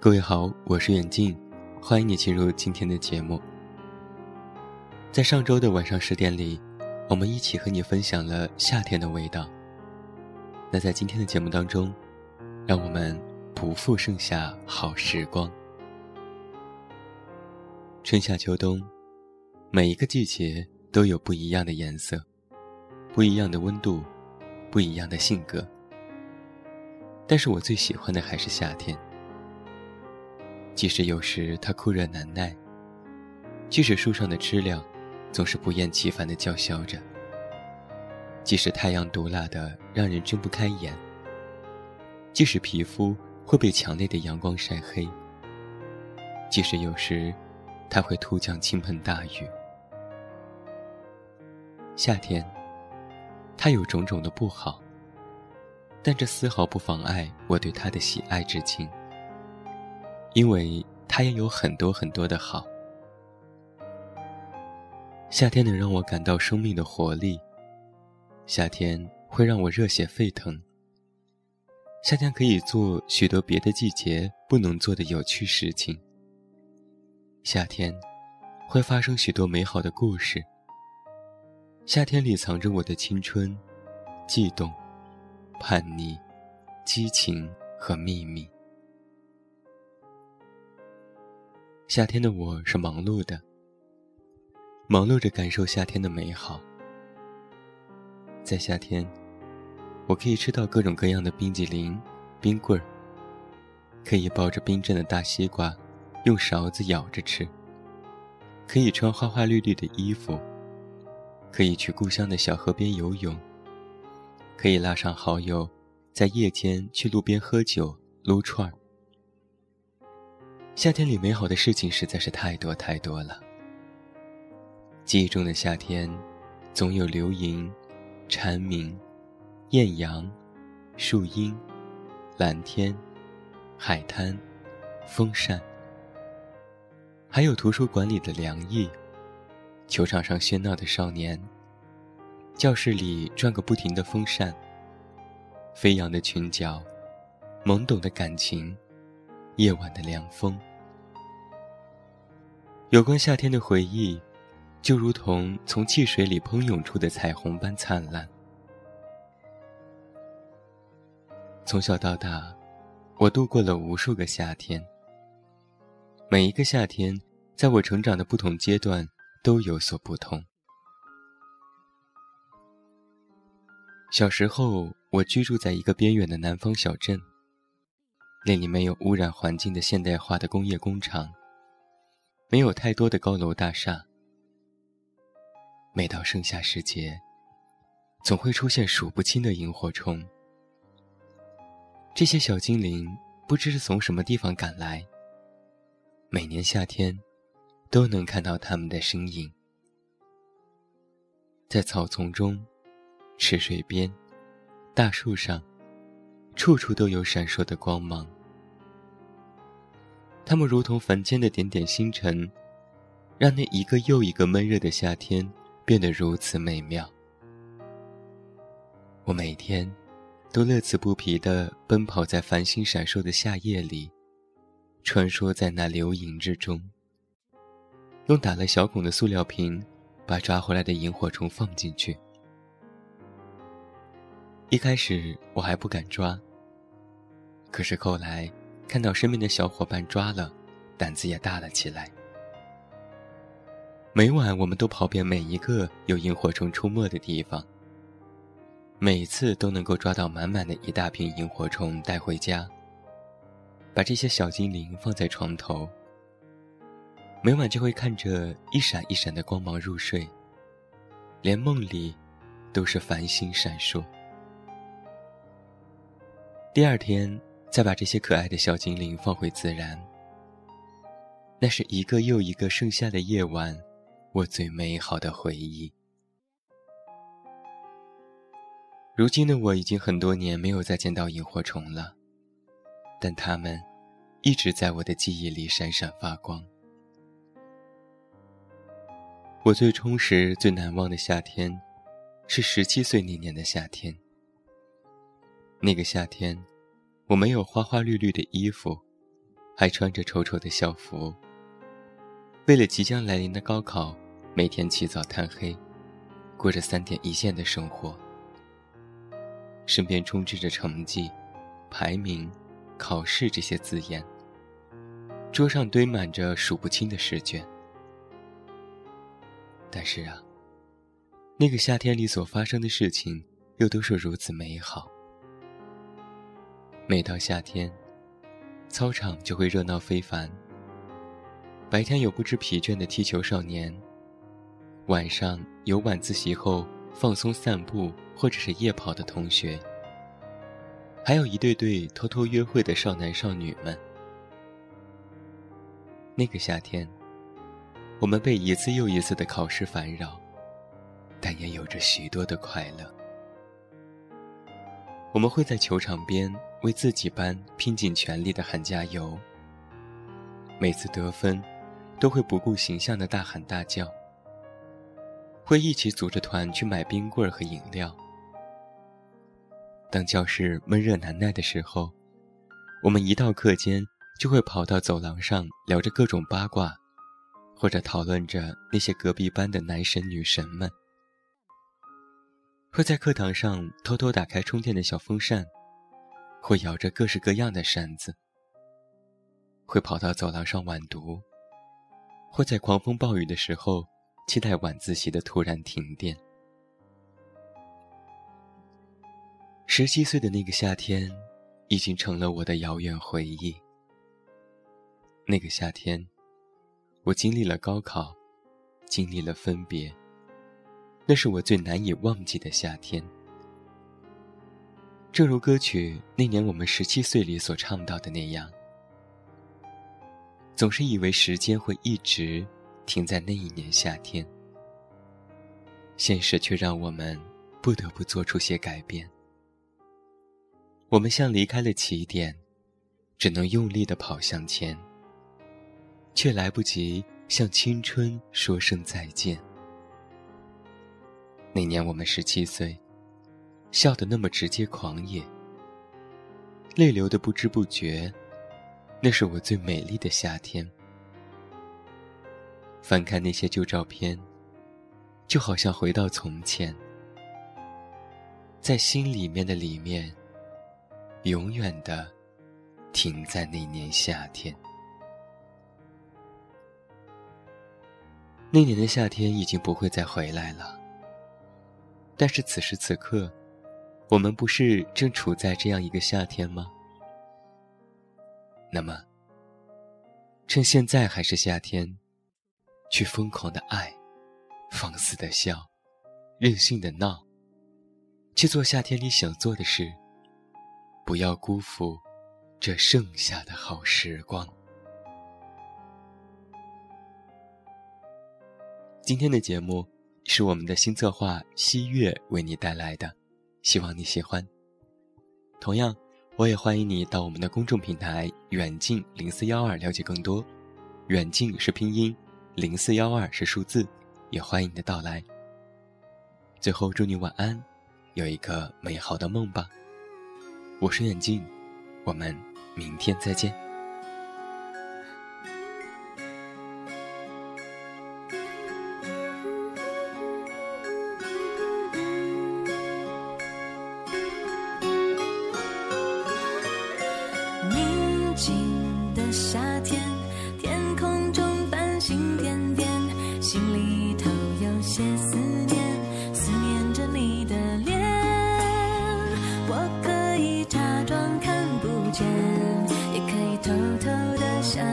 各位好，我是远近，欢迎你进入今天的节目。在上周的晚上十点里，我们一起和你分享了夏天的味道。那在今天的节目当中，让我们不负盛夏好时光。春夏秋冬，每一个季节都有不一样的颜色，不一样的温度，不一样的性格。但是我最喜欢的还是夏天。即使有时它酷热难耐，即使树上的知了总是不厌其烦地叫嚣着，即使太阳毒辣的让人睁不开眼，即使皮肤会被强烈的阳光晒黑，即使有时它会突降倾盆大雨，夏天，它有种种的不好。但这丝毫不妨碍我对他的喜爱之情，因为他也有很多很多的好。夏天能让我感到生命的活力，夏天会让我热血沸腾。夏天可以做许多别的季节不能做的有趣事情。夏天会发生许多美好的故事。夏天里藏着我的青春，悸动。叛逆、激情和秘密。夏天的我是忙碌的，忙碌着感受夏天的美好。在夏天，我可以吃到各种各样的冰激凌、冰棍儿，可以抱着冰镇的大西瓜，用勺子舀着吃；可以穿花花绿绿的衣服，可以去故乡的小河边游泳。可以拉上好友，在夜间去路边喝酒、撸串儿。夏天里美好的事情实在是太多太多了。记忆中的夏天，总有流萤、蝉鸣、艳阳、树荫、蓝天、海滩、风扇，还有图书馆里的凉意，球场上喧闹的少年。教室里转个不停的风扇，飞扬的裙角，懵懂的感情，夜晚的凉风。有关夏天的回忆，就如同从汽水里喷涌出的彩虹般灿烂。从小到大，我度过了无数个夏天。每一个夏天，在我成长的不同阶段，都有所不同。小时候，我居住在一个边远的南方小镇。那里没有污染环境的现代化的工业工厂，没有太多的高楼大厦。每到盛夏时节，总会出现数不清的萤火虫。这些小精灵不知是从什么地方赶来，每年夏天都能看到它们的身影，在草丛中。池水边，大树上，处处都有闪烁的光芒。它们如同凡间的点点星辰，让那一个又一个闷热的夏天变得如此美妙。我每天都乐此不疲地奔跑在繁星闪烁的夏夜里，穿梭在那流萤之中，用打了小孔的塑料瓶把抓回来的萤火虫放进去。一开始我还不敢抓，可是后来看到身边的小伙伴抓了，胆子也大了起来。每晚我们都跑遍每一个有萤火虫出没的地方，每次都能够抓到满满的一大瓶萤火虫带回家，把这些小精灵放在床头，每晚就会看着一闪一闪的光芒入睡，连梦里都是繁星闪烁。第二天，再把这些可爱的小精灵放回自然。那是一个又一个盛夏的夜晚，我最美好的回忆。如今的我已经很多年没有再见到萤火虫了，但它们一直在我的记忆里闪闪发光。我最充实、最难忘的夏天，是十七岁那年的夏天。那个夏天，我没有花花绿绿的衣服，还穿着丑丑的校服，为了即将来临的高考，每天起早贪黑，过着三点一线的生活。身边充斥着成绩、排名、考试这些字眼，桌上堆满着数不清的试卷。但是啊，那个夏天里所发生的事情，又都是如此美好。每到夏天，操场就会热闹非凡。白天有不知疲倦的踢球少年，晚上有晚自习后放松散步或者是夜跑的同学，还有一对对偷偷约会的少男少女们。那个夏天。我们被一次又一次的考试烦扰，但也有着许多的快乐。我们会在球场边为自己班拼尽全力的喊加油。每次得分，都会不顾形象的大喊大叫。会一起组着团去买冰棍和饮料。当教室闷热难耐的时候，我们一到课间就会跑到走廊上聊着各种八卦。或者讨论着那些隔壁班的男神女神们，会在课堂上偷偷打开充电的小风扇，会摇着各式各样的扇子，会跑到走廊上晚读，会在狂风暴雨的时候期待晚自习的突然停电。十七岁的那个夏天，已经成了我的遥远回忆。那个夏天。我经历了高考，经历了分别。那是我最难以忘记的夏天。正如歌曲《那年我们十七岁》里所唱到的那样，总是以为时间会一直停在那一年夏天，现实却让我们不得不做出些改变。我们像离开了起点，只能用力的跑向前。却来不及向青春说声再见。那年我们十七岁，笑得那么直接狂野，泪流的不知不觉。那是我最美丽的夏天。翻看那些旧照片，就好像回到从前，在心里面的里面，永远的停在那年夏天。那年的夏天已经不会再回来了。但是此时此刻，我们不是正处在这样一个夏天吗？那么，趁现在还是夏天，去疯狂的爱，放肆的笑，任性的闹，去做夏天里想做的事，不要辜负这剩下的好时光。今天的节目是我们的新策划西月为你带来的，希望你喜欢。同样，我也欢迎你到我们的公众平台远近零四幺二了解更多。远近是拼音，零四幺二是数字，也欢迎你的到来。最后，祝你晚安，有一个美好的梦吧。我是远近，我们明天再见。新的夏天天空中繁星点点心里头有些思念思念着你的脸。我可以假装看不见也可以偷偷的想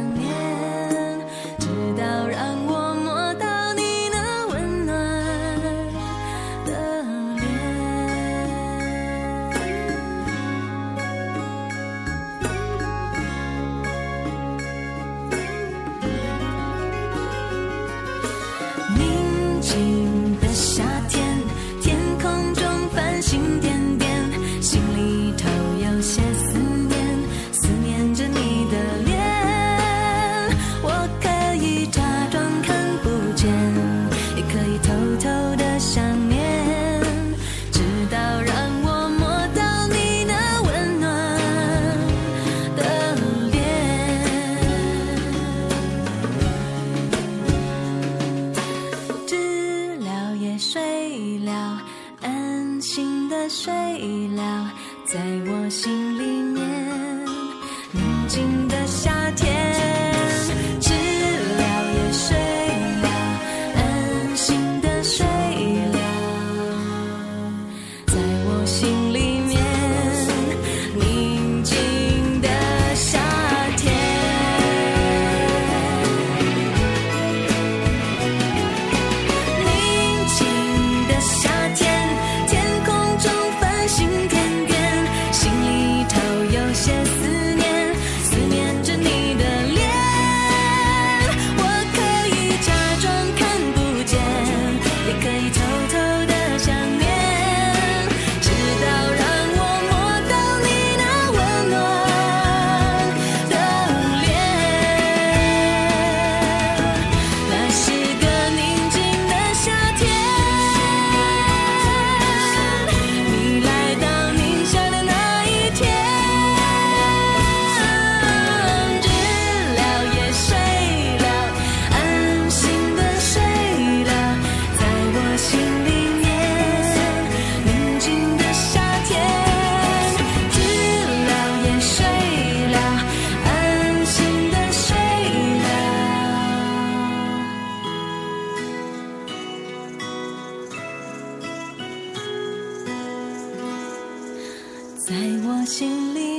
在我心里，